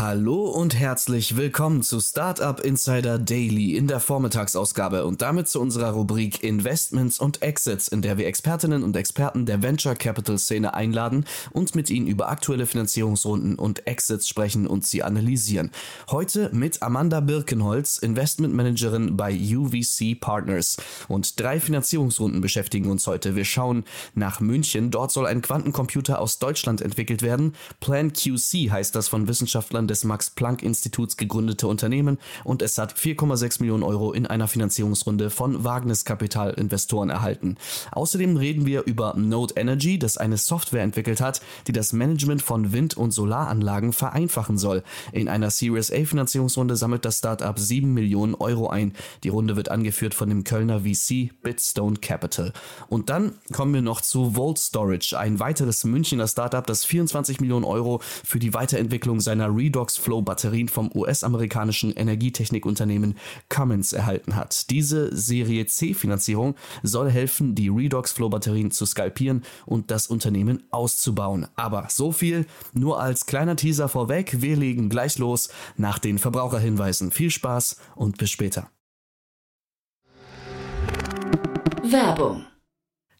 Hallo und herzlich willkommen zu Startup Insider Daily in der Vormittagsausgabe und damit zu unserer Rubrik Investments und Exits, in der wir Expertinnen und Experten der Venture Capital Szene einladen und mit ihnen über aktuelle Finanzierungsrunden und Exits sprechen und sie analysieren. Heute mit Amanda Birkenholz, Investment Managerin bei UVC Partners. Und drei Finanzierungsrunden beschäftigen uns heute. Wir schauen nach München. Dort soll ein Quantencomputer aus Deutschland entwickelt werden. Plan QC heißt das von Wissenschaftlern des Max-Planck-Instituts gegründete Unternehmen und es hat 4,6 Millionen Euro in einer Finanzierungsrunde von Wagnis Kapital-Investoren erhalten. Außerdem reden wir über Node Energy, das eine Software entwickelt hat, die das Management von Wind- und Solaranlagen vereinfachen soll. In einer Series A Finanzierungsrunde sammelt das Startup 7 Millionen Euro ein. Die Runde wird angeführt von dem Kölner VC Bitstone Capital. Und dann kommen wir noch zu Volt Storage, ein weiteres Münchner Startup, das 24 Millionen Euro für die Weiterentwicklung seiner Redox Redox Flow Batterien vom US-amerikanischen Energietechnikunternehmen Cummins erhalten hat. Diese Serie C Finanzierung soll helfen, die Redox Flow Batterien zu skalpieren und das Unternehmen auszubauen. Aber so viel nur als kleiner Teaser vorweg. Wir legen gleich los nach den Verbraucherhinweisen. Viel Spaß und bis später. Werbung.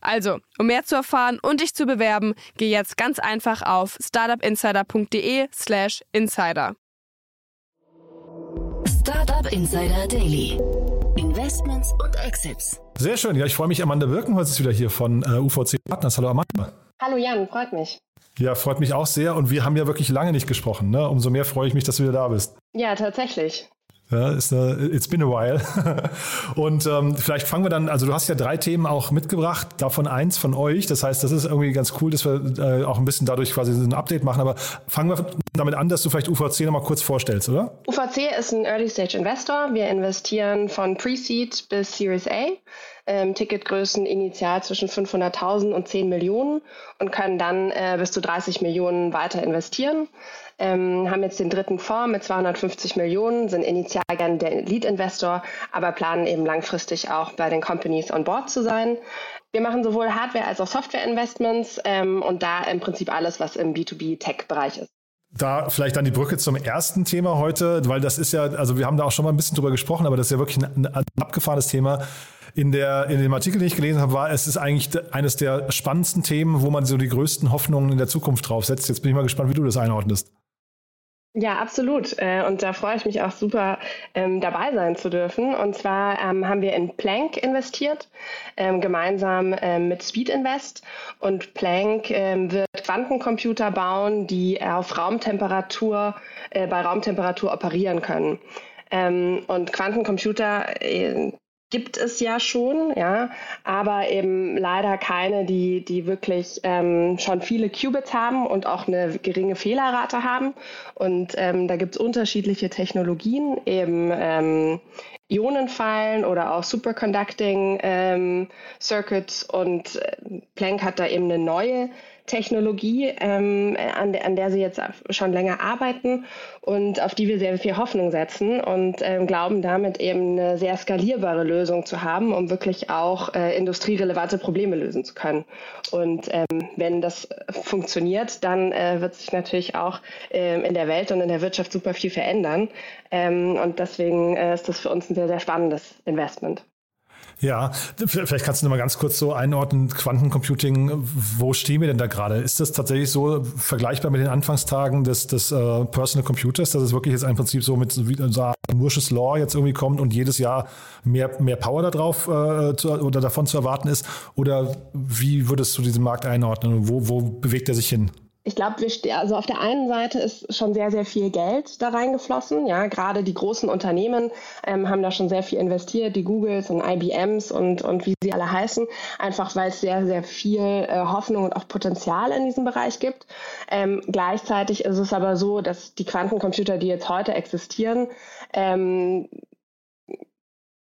Also, um mehr zu erfahren und dich zu bewerben, geh jetzt ganz einfach auf startupinsider.de/slash insider. Startup Insider Daily. Investments und Exits. Sehr schön. Ja, ich freue mich. Amanda Birkenholz ist wieder hier von äh, UVC Partners. Hallo Amanda. Hallo Jan, freut mich. Ja, freut mich auch sehr. Und wir haben ja wirklich lange nicht gesprochen. Ne? Umso mehr freue ich mich, dass du wieder da bist. Ja, tatsächlich. Ja, ist eine, it's been a while. Und ähm, vielleicht fangen wir dann, also du hast ja drei Themen auch mitgebracht, davon eins von euch. Das heißt, das ist irgendwie ganz cool, dass wir äh, auch ein bisschen dadurch quasi ein Update machen. Aber fangen wir damit an, dass du vielleicht UVC nochmal kurz vorstellst, oder? UVC ist ein Early Stage Investor. Wir investieren von Pre-Seed bis Series A. Ähm, Ticketgrößen initial zwischen 500.000 und 10 Millionen und können dann äh, bis zu 30 Millionen weiter investieren ähm, haben jetzt den dritten Fonds mit 250 Millionen, sind initial gern der Lead-Investor, aber planen eben langfristig auch bei den Companies on board zu sein. Wir machen sowohl Hardware- als auch Software-Investments ähm, und da im Prinzip alles, was im B2B-Tech-Bereich ist. Da vielleicht dann die Brücke zum ersten Thema heute, weil das ist ja, also wir haben da auch schon mal ein bisschen drüber gesprochen, aber das ist ja wirklich ein, ein abgefahrenes Thema. In, der, in dem Artikel, den ich gelesen habe, war, es ist eigentlich eines der spannendsten Themen, wo man so die größten Hoffnungen in der Zukunft draufsetzt. Jetzt bin ich mal gespannt, wie du das einordnest. Ja, absolut. Äh, und da freue ich mich auch super, ähm, dabei sein zu dürfen. Und zwar ähm, haben wir in Planck investiert, ähm, gemeinsam mit Speed Invest. Und Planck wird Quantencomputer bauen, die auf Raumtemperatur, äh, bei Raumtemperatur operieren können. und Quantencomputer äh, gibt es ja schon, ja, aber eben leider keine, die, die wirklich ähm, schon viele Qubits haben und auch eine geringe Fehlerrate haben. Und ähm, da gibt es unterschiedliche Technologien, eben ähm, Ionenfallen oder auch Superconducting ähm, Circuits und äh, Planck hat da eben eine neue Technologie, ähm, an, der, an der sie jetzt schon länger arbeiten und auf die wir sehr viel Hoffnung setzen und ähm, glauben damit eben eine sehr skalierbare Lösung zu haben, um wirklich auch äh, industrierelevante Probleme lösen zu können. Und ähm, wenn das funktioniert, dann äh, wird sich natürlich auch ähm, in der Welt und in der Wirtschaft super viel verändern. Ähm, und deswegen äh, ist das für uns ein sehr, sehr spannendes Investment. Ja, vielleicht kannst du noch mal ganz kurz so einordnen, Quantencomputing, wo stehen wir denn da gerade? Ist das tatsächlich so vergleichbar mit den Anfangstagen des, des uh, Personal Computers, dass es wirklich jetzt im Prinzip so mit so so Mursch's Law jetzt irgendwie kommt und jedes Jahr mehr, mehr Power darauf äh, zu, oder davon zu erwarten ist? Oder wie würdest du diesen Markt einordnen? Wo, wo bewegt er sich hin? Ich glaube, also auf der einen Seite ist schon sehr, sehr viel Geld da reingeflossen. Ja, gerade die großen Unternehmen ähm, haben da schon sehr viel investiert, die Googles und IBMs und, und wie sie alle heißen, einfach weil es sehr, sehr viel äh, Hoffnung und auch Potenzial in diesem Bereich gibt. Ähm, gleichzeitig ist es aber so, dass die Quantencomputer, die jetzt heute existieren, ähm,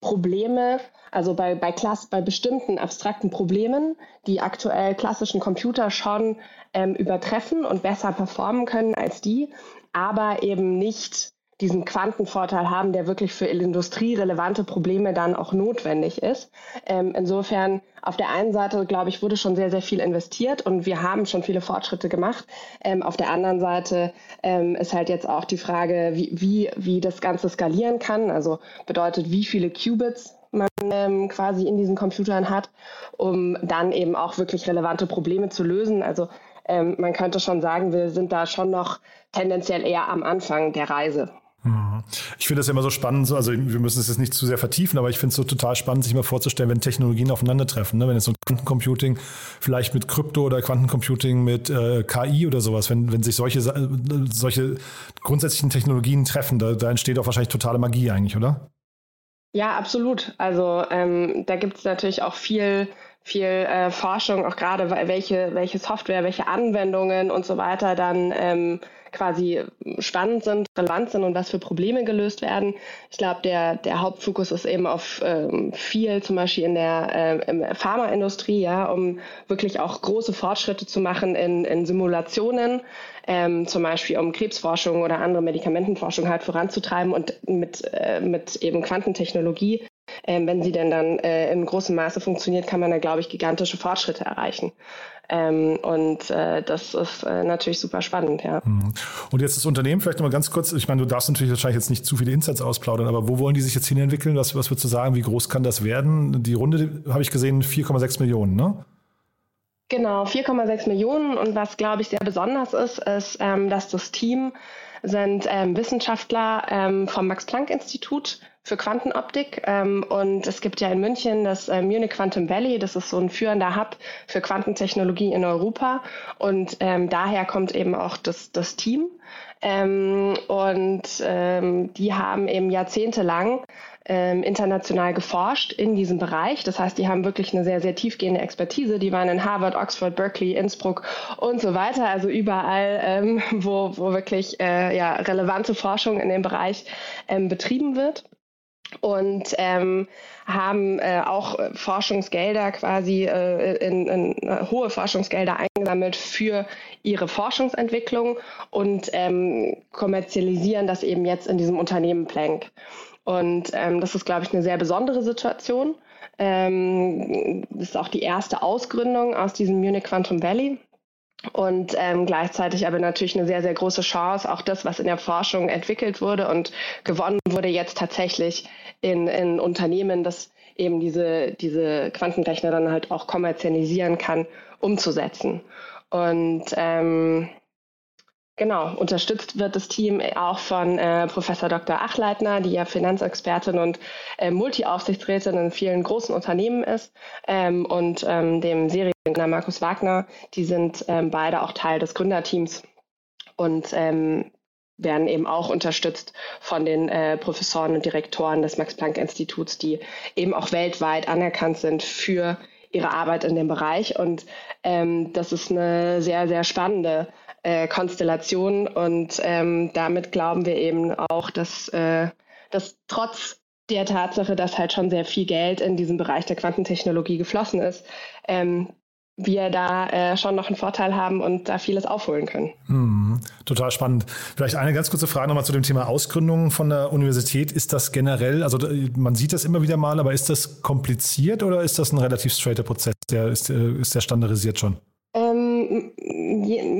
Probleme, also bei, bei, Klass, bei bestimmten abstrakten Problemen, die aktuell klassischen Computer schon ähm, übertreffen und besser performen können als die, aber eben nicht diesen Quantenvorteil haben, der wirklich für industrierelevante Probleme dann auch notwendig ist. Ähm, insofern auf der einen Seite, glaube ich, wurde schon sehr, sehr viel investiert und wir haben schon viele Fortschritte gemacht. Ähm, auf der anderen Seite ähm, ist halt jetzt auch die Frage, wie, wie, wie das Ganze skalieren kann. Also bedeutet, wie viele Qubits man ähm, quasi in diesen Computern hat, um dann eben auch wirklich relevante Probleme zu lösen. Also ähm, man könnte schon sagen, wir sind da schon noch tendenziell eher am Anfang der Reise. Mhm. Ich finde das ja immer so spannend, also wir müssen es jetzt nicht zu sehr vertiefen, aber ich finde es so total spannend, sich mal vorzustellen, wenn Technologien aufeinandertreffen, ne? wenn jetzt so Quantencomputing vielleicht mit Krypto oder Quantencomputing mit äh, KI oder sowas, wenn, wenn sich solche, solche grundsätzlichen Technologien treffen, da, da entsteht auch wahrscheinlich totale Magie eigentlich, oder? Ja, absolut. Also ähm, da gibt es natürlich auch viel viel äh, Forschung, auch gerade welche, welche Software, welche Anwendungen und so weiter dann ähm, quasi spannend sind, relevant sind und was für Probleme gelöst werden. Ich glaube, der, der Hauptfokus ist eben auf ähm, viel, zum Beispiel in der äh, Pharmaindustrie, ja, um wirklich auch große Fortschritte zu machen in, in Simulationen, ähm, zum Beispiel um Krebsforschung oder andere Medikamentenforschung halt voranzutreiben und mit, äh, mit eben Quantentechnologie ähm, wenn sie denn dann äh, in großem Maße funktioniert, kann man da, glaube ich, gigantische Fortschritte erreichen. Ähm, und äh, das ist äh, natürlich super spannend, ja. Mhm. Und jetzt das Unternehmen, vielleicht nochmal ganz kurz, ich meine, du darfst natürlich wahrscheinlich jetzt nicht zu viele Insights ausplaudern, aber wo wollen die sich jetzt hin entwickeln? Was, was würdest du sagen, wie groß kann das werden? Die Runde, habe ich gesehen, 4,6 Millionen, ne? Genau, 4,6 Millionen. Und was, glaube ich, sehr besonders ist, ist, ähm, dass das Team sind ähm, Wissenschaftler ähm, vom Max-Planck-Institut für Quantenoptik. Ähm, und es gibt ja in München das äh, Munich Quantum Valley, das ist so ein führender Hub für Quantentechnologie in Europa. Und ähm, daher kommt eben auch das, das Team. Ähm, und ähm, die haben eben jahrzehntelang ähm, international geforscht in diesem Bereich. Das heißt, die haben wirklich eine sehr, sehr tiefgehende Expertise. Die waren in Harvard, Oxford, Berkeley, Innsbruck und so weiter. Also überall, ähm, wo, wo wirklich äh, ja, relevante Forschung in dem Bereich ähm, betrieben wird und ähm, haben äh, auch Forschungsgelder quasi äh, in, in äh, hohe Forschungsgelder eingesammelt für ihre Forschungsentwicklung und ähm, kommerzialisieren das eben jetzt in diesem Unternehmen Planck. Und ähm, das ist, glaube ich, eine sehr besondere Situation. Ähm, das ist auch die erste Ausgründung aus diesem Munich Quantum Valley und ähm, gleichzeitig aber natürlich eine sehr, sehr große Chance, auch das, was in der Forschung entwickelt wurde und gewonnen wurde, jetzt tatsächlich in, in Unternehmen, das eben diese, diese Quantenrechner dann halt auch kommerzialisieren kann, umzusetzen. Und ähm, Genau, unterstützt wird das Team auch von äh, Professor Dr. Achleitner, die ja Finanzexpertin und äh, Multi-Aufsichtsrätin in vielen großen Unternehmen ist, ähm, und ähm, dem Seriengründer Markus Wagner. Die sind ähm, beide auch Teil des Gründerteams und ähm, werden eben auch unterstützt von den äh, Professoren und Direktoren des Max-Planck-Instituts, die eben auch weltweit anerkannt sind für ihre Arbeit in dem Bereich. Und ähm, das ist eine sehr, sehr spannende äh, Konstellation. Und ähm, damit glauben wir eben auch, dass, äh, dass trotz der Tatsache, dass halt schon sehr viel Geld in diesen Bereich der Quantentechnologie geflossen ist, ähm, wir da äh, schon noch einen Vorteil haben und da vieles aufholen können. Hm, total spannend. Vielleicht eine ganz kurze Frage nochmal zu dem Thema Ausgründung von der Universität. Ist das generell, also man sieht das immer wieder mal, aber ist das kompliziert oder ist das ein relativ straighter Prozess? Der ist, äh, ist der standardisiert schon?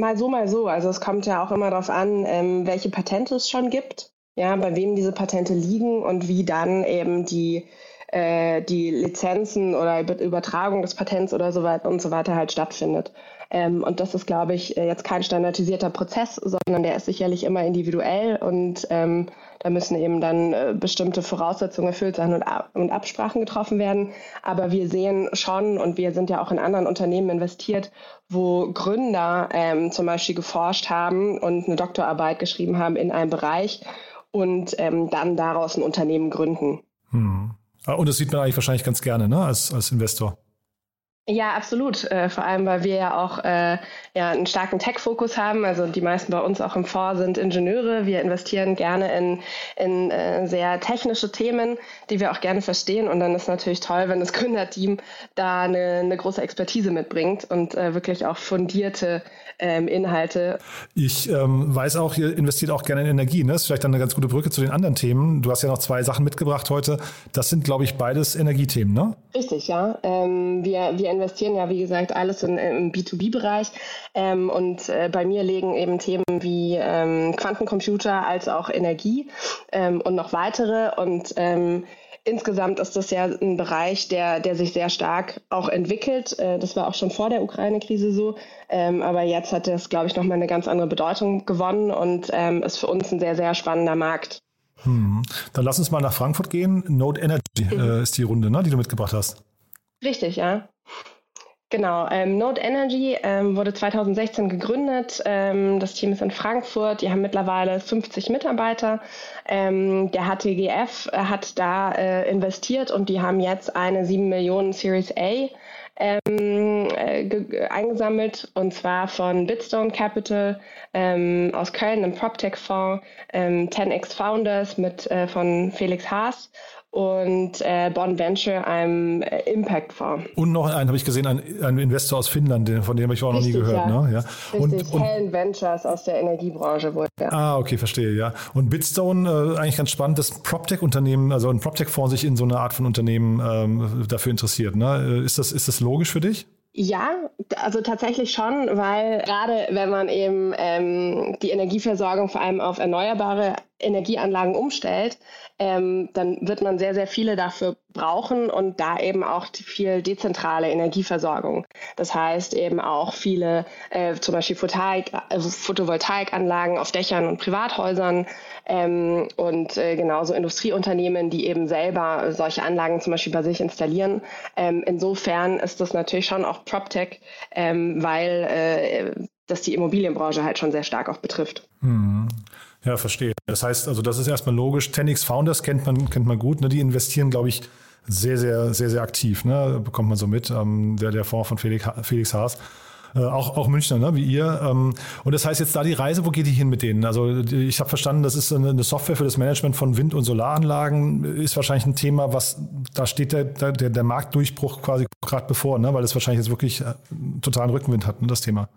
Mal so, mal so. Also es kommt ja auch immer darauf an, ähm, welche Patente es schon gibt, ja, bei wem diese Patente liegen und wie dann eben die äh, die Lizenzen oder Übertragung des Patents oder so weiter und so weiter halt stattfindet. Ähm, und das ist, glaube ich, äh, jetzt kein standardisierter Prozess, sondern der ist sicherlich immer individuell und ähm, da müssen eben dann äh, bestimmte Voraussetzungen erfüllt sein und, und, Absprachen getroffen werden. Aber wir sehen schon, und wir sind ja auch in anderen Unternehmen investiert, wo Gründer ähm, zum Beispiel geforscht haben und eine Doktorarbeit geschrieben haben in einem Bereich und ähm, dann daraus ein Unternehmen gründen. Hm. Ah, und das sieht man eigentlich wahrscheinlich ganz gerne ne? als, als Investor. Ja, absolut. Äh, vor allem, weil wir ja auch äh, ja, einen starken Tech-Fokus haben. Also die meisten bei uns auch im Fonds sind Ingenieure. Wir investieren gerne in, in äh, sehr technische Themen, die wir auch gerne verstehen. Und dann ist natürlich toll, wenn das Gründerteam da eine, eine große Expertise mitbringt und äh, wirklich auch fundierte ähm, Inhalte. Ich ähm, weiß auch, ihr investiert auch gerne in Energie. Ne? Das ist vielleicht dann eine ganz gute Brücke zu den anderen Themen. Du hast ja noch zwei Sachen mitgebracht heute. Das sind, glaube ich, beides Energiethemen, ne? Richtig, ja. Ähm, wir, wir investieren ja, wie gesagt, alles in, im B2B-Bereich. Ähm, und äh, bei mir liegen eben Themen wie ähm, Quantencomputer als auch Energie ähm, und noch weitere. Und ähm, insgesamt ist das ja ein Bereich, der, der sich sehr stark auch entwickelt. Äh, das war auch schon vor der Ukraine-Krise so. Ähm, aber jetzt hat das, glaube ich, nochmal eine ganz andere Bedeutung gewonnen und ähm, ist für uns ein sehr, sehr spannender Markt. Hm. Dann lass uns mal nach Frankfurt gehen. Node Energy mhm. äh, ist die Runde, ne, die du mitgebracht hast. Richtig, ja. Genau, ähm, Node Energy ähm, wurde 2016 gegründet. Ähm, das Team ist in Frankfurt. Die haben mittlerweile 50 Mitarbeiter. Ähm, der HTGF hat da äh, investiert und die haben jetzt eine 7 Millionen Series A ähm, äh, eingesammelt und zwar von Bitstone Capital ähm, aus Köln, einem PropTech-Fonds, 10x Founders mit äh, von Felix Haas und äh, Bond Venture, einem äh, Impact-Fonds. Und noch einen habe ich gesehen, ein, ein, Investor aus Finnland, den, von dem habe ich auch Richtig, noch nie gehört. Ja. Ne? Ja. Richtig, und, und, Hellen Ventures aus der Energiebranche wohl. Ja. Ah, okay, verstehe, ja. Und Bitstone, äh, eigentlich ganz spannend, dass PropTech-Unternehmen, also ein PropTech-Fonds sich in so eine Art von Unternehmen ähm, dafür interessiert. Ne? Äh, ist, das, ist das logisch für dich? Ja, also tatsächlich schon, weil gerade wenn man eben ähm, die Energieversorgung vor allem auf erneuerbare Energieanlagen umstellt, ähm, dann wird man sehr, sehr viele dafür brauchen und da eben auch viel dezentrale Energieversorgung. Das heißt eben auch viele äh, zum Beispiel Photovoltaik, also Photovoltaikanlagen auf Dächern und Privathäusern ähm, und äh, genauso Industrieunternehmen, die eben selber solche Anlagen zum Beispiel bei sich installieren. Ähm, insofern ist das natürlich schon auch PropTech, ähm, weil äh, das die Immobilienbranche halt schon sehr stark auch betrifft. Mhm. Ja, verstehe. Das heißt, also das ist erstmal logisch. Tenix Founders kennt man, kennt man gut. Ne? Die investieren, glaube ich, sehr, sehr, sehr, sehr aktiv. Ne? Bekommt man so mit. Ähm, der, der Fonds von Felix, Felix Haas. Äh, auch, auch Münchner, ne, wie ihr. Ähm, und das heißt jetzt da die Reise, wo geht die hin mit denen? Also ich habe verstanden, das ist eine, Software für das Management von Wind- und Solaranlagen, ist wahrscheinlich ein Thema, was da steht der, der, der Marktdurchbruch quasi gerade bevor, ne? weil das wahrscheinlich jetzt wirklich äh, totalen Rückenwind hat, ne, das Thema.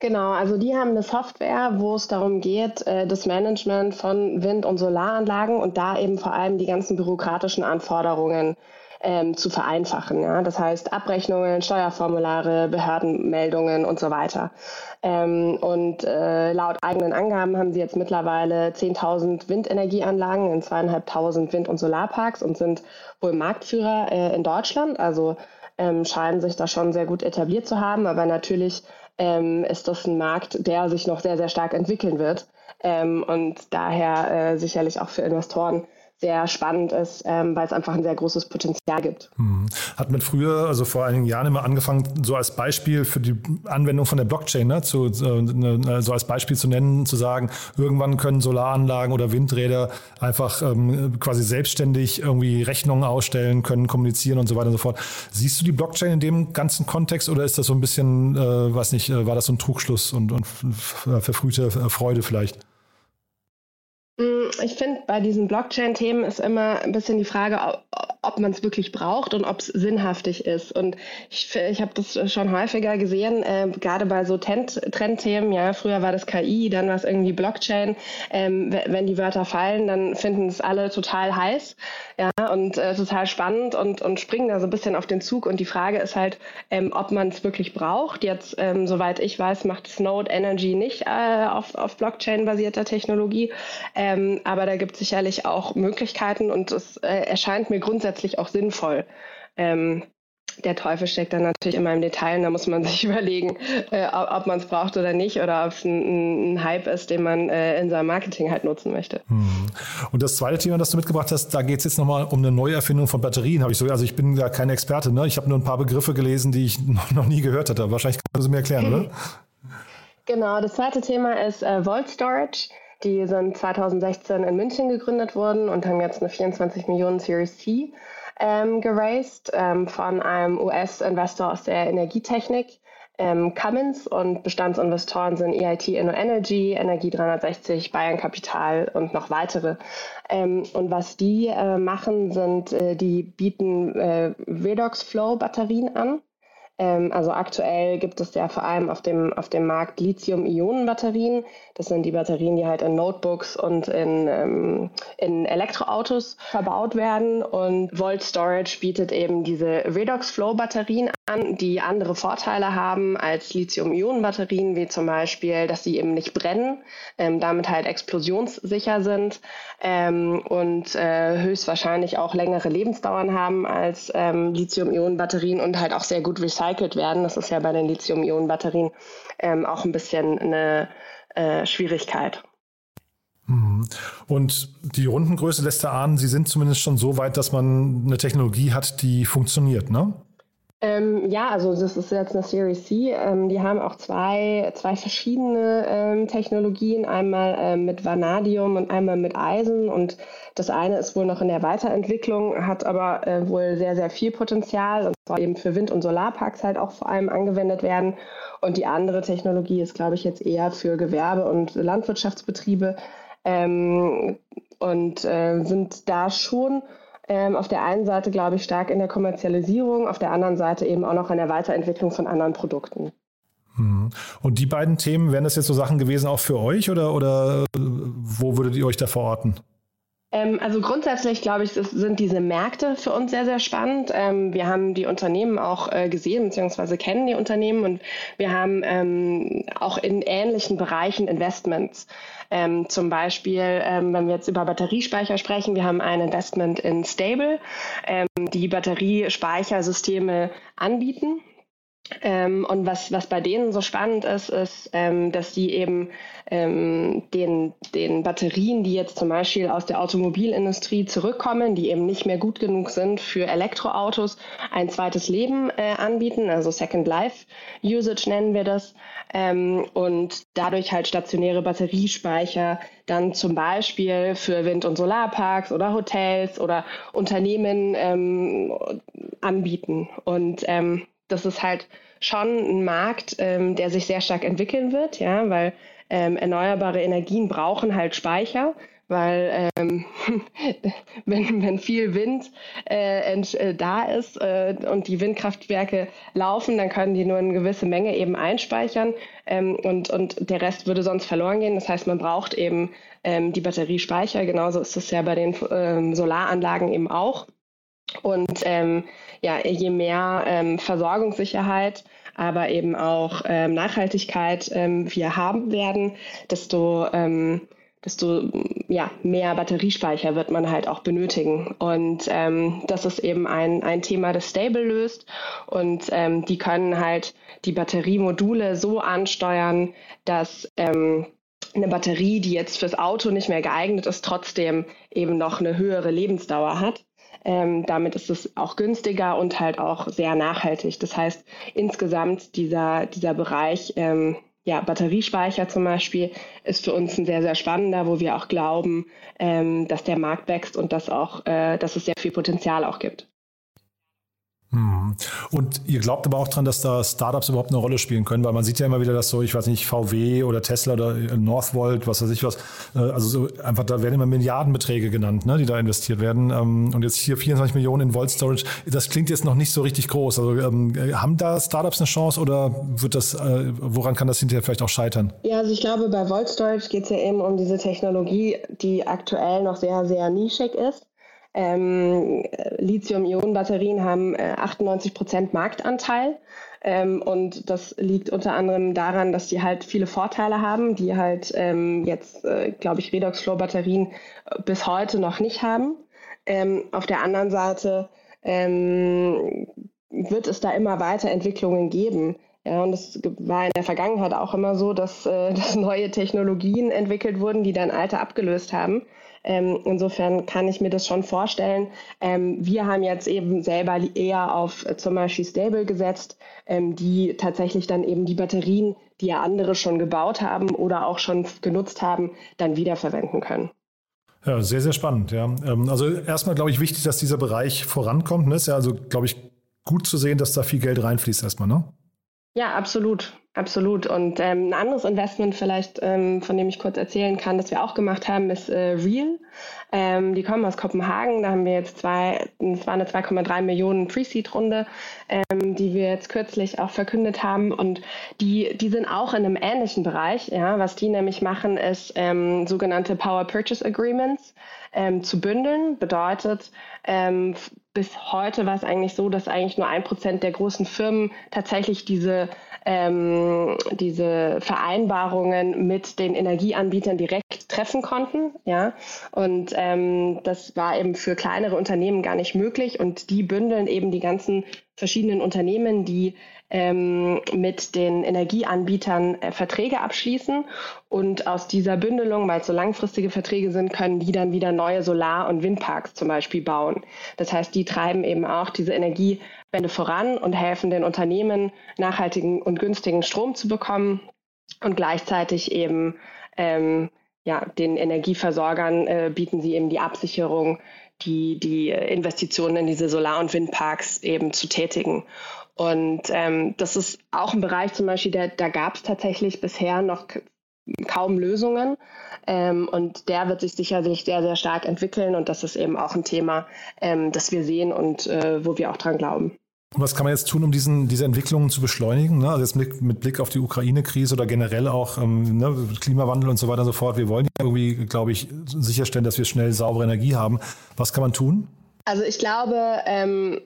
Genau, also die haben eine Software, wo es darum geht, äh, das Management von Wind- und Solaranlagen und da eben vor allem die ganzen bürokratischen Anforderungen ähm, zu vereinfachen. Ja? Das heißt Abrechnungen, Steuerformulare, Behördenmeldungen und so weiter. Ähm, und äh, laut eigenen Angaben haben sie jetzt mittlerweile 10.000 Windenergieanlagen in zweieinhalbtausend Wind- und Solarparks und sind wohl Marktführer äh, in Deutschland. Also ähm, scheinen sich da schon sehr gut etabliert zu haben, aber natürlich ähm, ist das ein Markt, der sich noch sehr, sehr stark entwickeln wird. Ähm, und daher äh, sicherlich auch für Investoren sehr spannend ist, ähm, weil es einfach ein sehr großes Potenzial gibt. Hm. Hat man früher, also vor einigen Jahren immer angefangen, so als Beispiel für die Anwendung von der Blockchain, ne, zu, äh, so als Beispiel zu nennen, zu sagen, irgendwann können Solaranlagen oder Windräder einfach ähm, quasi selbstständig irgendwie Rechnungen ausstellen, können kommunizieren und so weiter und so fort. Siehst du die Blockchain in dem ganzen Kontext oder ist das so ein bisschen, äh, weiß nicht, äh, war das so ein Trugschluss und, und verfrühte Freude vielleicht? Ich finde, bei diesen Blockchain-Themen ist immer ein bisschen die Frage, ob man es wirklich braucht und ob es sinnhaftig ist. Und ich, ich habe das schon häufiger gesehen, äh, gerade bei so Trendthemen. Ja, früher war das KI, dann war es irgendwie Blockchain. Ähm, wenn die Wörter fallen, dann finden es alle total heiß ja, und äh, total spannend und, und springen da so ein bisschen auf den Zug. Und die Frage ist halt, ähm, ob man es wirklich braucht. Jetzt, ähm, soweit ich weiß, macht Snowde Energy nicht äh, auf, auf Blockchain-basierter Technologie. Ähm, aber da gibt es sicherlich auch Möglichkeiten und es äh, erscheint mir grundsätzlich auch sinnvoll. Ähm, der Teufel steckt dann natürlich immer im Detail und da muss man sich überlegen, äh, ob, man es braucht oder nicht oder ob es ein, ein, Hype ist, den man äh, in seinem Marketing halt nutzen möchte. Hm. Und das zweite Thema, das du mitgebracht hast, da geht es jetzt nochmal um eine Neuerfindung von Batterien, habe ich so. Also ich bin da kein Experte, ne? Ich habe nur ein paar Begriffe gelesen, die ich noch nie gehört hatte. Wahrscheinlich kannst du mir erklären, oder? Genau, das zweite Thema ist äh, Volt Storage. Die sind 2016 in München gegründet worden und haben jetzt eine 24 Millionen Series C ähm, geraced ähm, von einem US-Investor aus der Energietechnik, ähm, Cummins und Bestandsinvestoren sind EIT Inno Energy, Energie 360, Bayern Kapital und noch weitere. Ähm, und was die äh, machen, sind, äh, die bieten äh, Redox Flow Batterien an. Ähm, also aktuell gibt es ja vor allem auf dem, auf dem Markt Lithium-Ionen-Batterien. Das sind die Batterien, die halt in Notebooks und in, ähm, in Elektroautos verbaut werden. Und Volt Storage bietet eben diese Redox Flow Batterien an, die andere Vorteile haben als Lithium-Ionen-Batterien, wie zum Beispiel, dass sie eben nicht brennen, ähm, damit halt explosionssicher sind und äh, höchstwahrscheinlich auch längere Lebensdauern haben als Lithium-Ionen-Batterien und halt auch sehr gut recycelt werden. Das ist ja bei den Lithium-Ionen-Batterien ähm, auch ein bisschen eine äh, Schwierigkeit. Mhm. Und die Rundengröße lässt erahnen, Sie sind zumindest schon so weit, dass man eine Technologie hat, die funktioniert, ne? Ähm, ja, also das ist jetzt eine Series C. Ähm, die haben auch zwei, zwei verschiedene ähm, Technologien, einmal ähm, mit Vanadium und einmal mit Eisen. Und das eine ist wohl noch in der Weiterentwicklung, hat aber äh, wohl sehr, sehr viel Potenzial und soll eben für Wind- und Solarparks halt auch vor allem angewendet werden. Und die andere Technologie ist, glaube ich, jetzt eher für Gewerbe- und Landwirtschaftsbetriebe ähm, und äh, sind da schon ähm, auf der einen Seite, glaube ich, stark in der Kommerzialisierung, auf der anderen Seite eben auch noch in der Weiterentwicklung von anderen Produkten. Mhm. Und die beiden Themen, wären das jetzt so Sachen gewesen auch für euch oder, oder wo würdet ihr euch da verorten? Ähm, also grundsätzlich glaube ich, sind diese Märkte für uns sehr, sehr spannend. Ähm, wir haben die Unternehmen auch äh, gesehen, beziehungsweise kennen die Unternehmen und wir haben ähm, auch in ähnlichen Bereichen Investments. Ähm, zum Beispiel, ähm, wenn wir jetzt über Batteriespeicher sprechen, wir haben ein Investment in Stable, ähm, die Batteriespeichersysteme anbieten. Ähm, und was, was bei denen so spannend ist, ist, ähm, dass die eben ähm, den, den Batterien, die jetzt zum Beispiel aus der Automobilindustrie zurückkommen, die eben nicht mehr gut genug sind für Elektroautos, ein zweites Leben äh, anbieten, also Second Life Usage nennen wir das, ähm, und dadurch halt stationäre Batteriespeicher dann zum Beispiel für Wind- und Solarparks oder Hotels oder Unternehmen ähm, anbieten. Und ähm, das ist halt schon ein Markt, ähm, der sich sehr stark entwickeln wird, ja, weil ähm, erneuerbare Energien brauchen halt Speicher, weil ähm, wenn, wenn viel Wind äh, äh, da ist äh, und die Windkraftwerke laufen, dann können die nur eine gewisse Menge eben einspeichern ähm, und, und der Rest würde sonst verloren gehen. Das heißt, man braucht eben ähm, die Batteriespeicher. Genauso ist es ja bei den ähm, Solaranlagen eben auch. Und ähm, ja, je mehr ähm, Versorgungssicherheit, aber eben auch ähm, Nachhaltigkeit ähm, wir haben werden, desto ähm, desto ja, mehr Batteriespeicher wird man halt auch benötigen. Und ähm, das ist eben ein, ein Thema, das Stable löst. Und ähm, die können halt die Batteriemodule so ansteuern, dass ähm, eine Batterie, die jetzt fürs Auto nicht mehr geeignet ist, trotzdem eben noch eine höhere Lebensdauer hat. Ähm, damit ist es auch günstiger und halt auch sehr nachhaltig. Das heißt, insgesamt dieser, dieser Bereich, ähm, ja, Batteriespeicher zum Beispiel, ist für uns ein sehr, sehr spannender, wo wir auch glauben, ähm, dass der Markt wächst und dass auch, äh, dass es sehr viel Potenzial auch gibt. Hm. Und ihr glaubt aber auch dran, dass da Startups überhaupt eine Rolle spielen können, weil man sieht ja immer wieder, dass so, ich weiß nicht, VW oder Tesla oder Northvolt, was weiß ich was, äh, also so einfach, da werden immer Milliardenbeträge genannt, ne, die da investiert werden. Ähm, und jetzt hier 24 Millionen in Volt Storage, das klingt jetzt noch nicht so richtig groß. Also ähm, haben da Startups eine Chance oder wird das, äh, woran kann das hinterher vielleicht auch scheitern? Ja, also ich glaube, bei Volt Storage geht es ja eben um diese Technologie, die aktuell noch sehr, sehr nischig ist. Ähm, Lithium-Ionen-Batterien haben äh, 98 Prozent Marktanteil. Ähm, und das liegt unter anderem daran, dass die halt viele Vorteile haben, die halt ähm, jetzt, äh, glaube ich, Redox-Flow-Batterien äh, bis heute noch nicht haben. Ähm, auf der anderen Seite ähm, wird es da immer weiter Entwicklungen geben. Ja, und es war in der Vergangenheit auch immer so, dass, äh, dass neue Technologien entwickelt wurden, die dann alte abgelöst haben. Ähm, insofern kann ich mir das schon vorstellen. Ähm, wir haben jetzt eben selber eher auf äh, zum Beispiel Stable gesetzt, ähm, die tatsächlich dann eben die Batterien, die ja andere schon gebaut haben oder auch schon genutzt haben, dann wiederverwenden können. Ja, sehr, sehr spannend. Ja. Ähm, also erstmal glaube ich wichtig, dass dieser Bereich vorankommt. Ne? Ist ja also, glaube ich, gut zu sehen, dass da viel Geld reinfließt erstmal, ne? Ja, absolut. Absolut. Und ähm, ein anderes Investment vielleicht, ähm, von dem ich kurz erzählen kann, das wir auch gemacht haben, ist äh, Real. Ähm, die kommen aus Kopenhagen. Da haben wir jetzt zwei, es war eine 2,3 Millionen Pre-Seed-Runde, ähm, die wir jetzt kürzlich auch verkündet haben. Und die, die sind auch in einem ähnlichen Bereich. Ja, was die nämlich machen, ist ähm, sogenannte Power Purchase Agreements ähm, zu bündeln. Bedeutet, bis heute war es eigentlich so, dass eigentlich nur ein Prozent der großen Firmen tatsächlich diese ähm, diese Vereinbarungen mit den Energieanbietern direkt treffen konnten. Ja? Und ähm, das war eben für kleinere Unternehmen gar nicht möglich. Und die bündeln eben die ganzen verschiedenen Unternehmen, die ähm, mit den Energieanbietern äh, Verträge abschließen. Und aus dieser Bündelung, weil es so langfristige Verträge sind, können die dann wieder neue Solar- und Windparks zum Beispiel bauen. Das heißt, die treiben eben auch diese Energiewende voran und helfen den Unternehmen, nachhaltigen und günstigen Strom zu bekommen und gleichzeitig eben ähm, ja, den Energieversorgern äh, bieten sie eben die Absicherung, die, die Investitionen in diese Solar- und Windparks eben zu tätigen. Und ähm, das ist auch ein Bereich zum Beispiel, der, da gab es tatsächlich bisher noch kaum Lösungen. Ähm, und der wird sich sicherlich sehr, sehr stark entwickeln. Und das ist eben auch ein Thema, ähm, das wir sehen und äh, wo wir auch dran glauben. Und was kann man jetzt tun, um diesen, diese Entwicklungen zu beschleunigen? Ne? Also jetzt mit, mit, Blick auf die Ukraine-Krise oder generell auch ähm, ne, Klimawandel und so weiter und so fort. Wir wollen ja irgendwie, glaube ich, sicherstellen, dass wir schnell saubere Energie haben. Was kann man tun? Also ich glaube, ähm,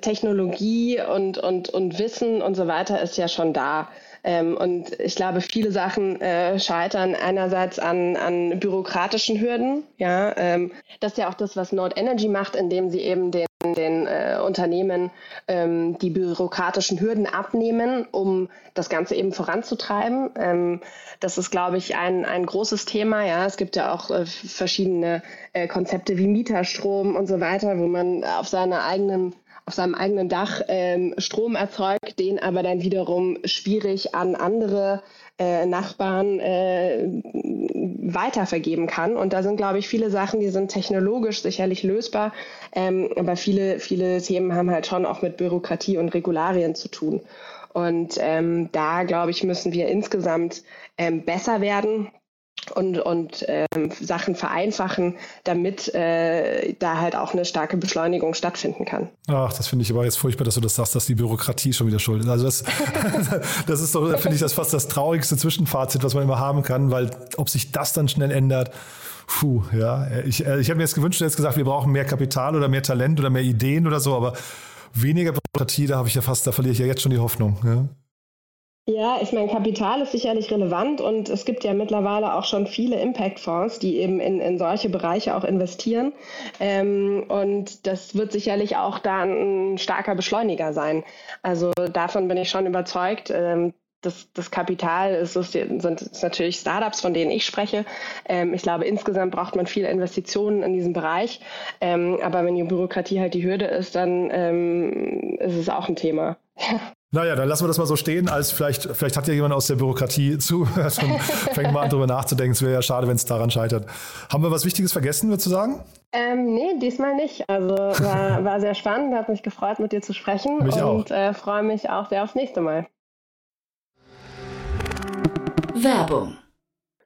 Technologie und, und, und Wissen und so weiter ist ja schon da. Ähm, und ich glaube, viele Sachen äh, scheitern einerseits an, an bürokratischen Hürden. Ja, ähm, das ist ja auch das, was Nord Energy macht, indem sie eben den, den äh, Unternehmen ähm, die bürokratischen Hürden abnehmen, um das Ganze eben voranzutreiben. Ähm, das ist, glaube ich, ein, ein großes Thema. Ja, es gibt ja auch äh, verschiedene äh, Konzepte wie Mieterstrom und so weiter, wo man auf seine eigenen auf seinem eigenen Dach ähm, Strom erzeugt, den aber dann wiederum schwierig an andere äh, Nachbarn äh, weitervergeben kann. Und da sind, glaube ich, viele Sachen, die sind technologisch sicherlich lösbar, ähm, aber viele, viele Themen haben halt schon auch mit Bürokratie und Regularien zu tun. Und ähm, da, glaube ich, müssen wir insgesamt ähm, besser werden und, und ähm, Sachen vereinfachen, damit äh, da halt auch eine starke Beschleunigung stattfinden kann. Ach, das finde ich aber jetzt furchtbar, dass du das sagst, dass die Bürokratie schon wieder schuld ist. Also das, das ist doch, finde ich, das fast das traurigste Zwischenfazit, was man immer haben kann, weil ob sich das dann schnell ändert, puh, ja. Ich, äh, ich habe mir jetzt gewünscht, du jetzt gesagt, wir brauchen mehr Kapital oder mehr Talent oder mehr Ideen oder so, aber weniger Bürokratie, da habe ich ja fast, da verliere ich ja jetzt schon die Hoffnung. Ja. Ja, ich meine, Kapital ist sicherlich relevant und es gibt ja mittlerweile auch schon viele Impact-Fonds, die eben in, in solche Bereiche auch investieren. Ähm, und das wird sicherlich auch da ein starker Beschleuniger sein. Also davon bin ich schon überzeugt. Ähm, das, das Kapital ist, ist, sind ist natürlich Startups, von denen ich spreche. Ähm, ich glaube, insgesamt braucht man viele Investitionen in diesem Bereich. Ähm, aber wenn die Bürokratie halt die Hürde ist, dann ähm, ist es auch ein Thema. Naja, dann lassen wir das mal so stehen, als vielleicht, vielleicht hat ja jemand aus der Bürokratie zugehört und fängt mal an, darüber nachzudenken. Es wäre ja schade, wenn es daran scheitert. Haben wir was Wichtiges vergessen, würdest du sagen? Ähm, nee, diesmal nicht. Also war, war sehr spannend, hat mich gefreut, mit dir zu sprechen mich und äh, freue mich auch sehr aufs nächste Mal. Werbung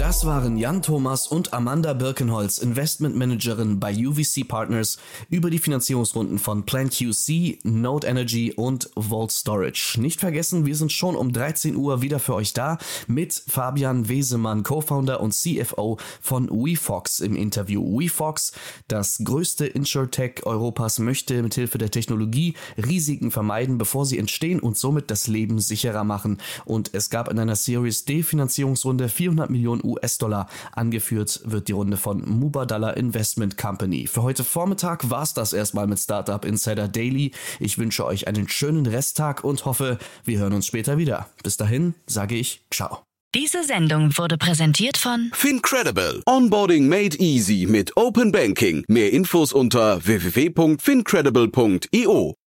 Das waren Jan Thomas und Amanda Birkenholz, Investmentmanagerin bei UVC Partners, über die Finanzierungsrunden von PlanQC, Node Energy und Vault Storage. Nicht vergessen, wir sind schon um 13 Uhr wieder für euch da mit Fabian Wesemann, Co-Founder und CFO von WeFox im Interview. WeFox, das größte InsurTech Europas, möchte mithilfe der Technologie Risiken vermeiden, bevor sie entstehen und somit das Leben sicherer machen. Und es gab in einer Series D Finanzierungsrunde 400 Millionen US-Dollar. Angeführt wird die Runde von Mubadala Investment Company. Für heute Vormittag war es das erstmal mit Startup Insider Daily. Ich wünsche euch einen schönen Resttag und hoffe, wir hören uns später wieder. Bis dahin sage ich Ciao. Diese Sendung wurde präsentiert von Fincredible. Onboarding made easy mit Open Banking. Mehr Infos unter www.fincredible.io.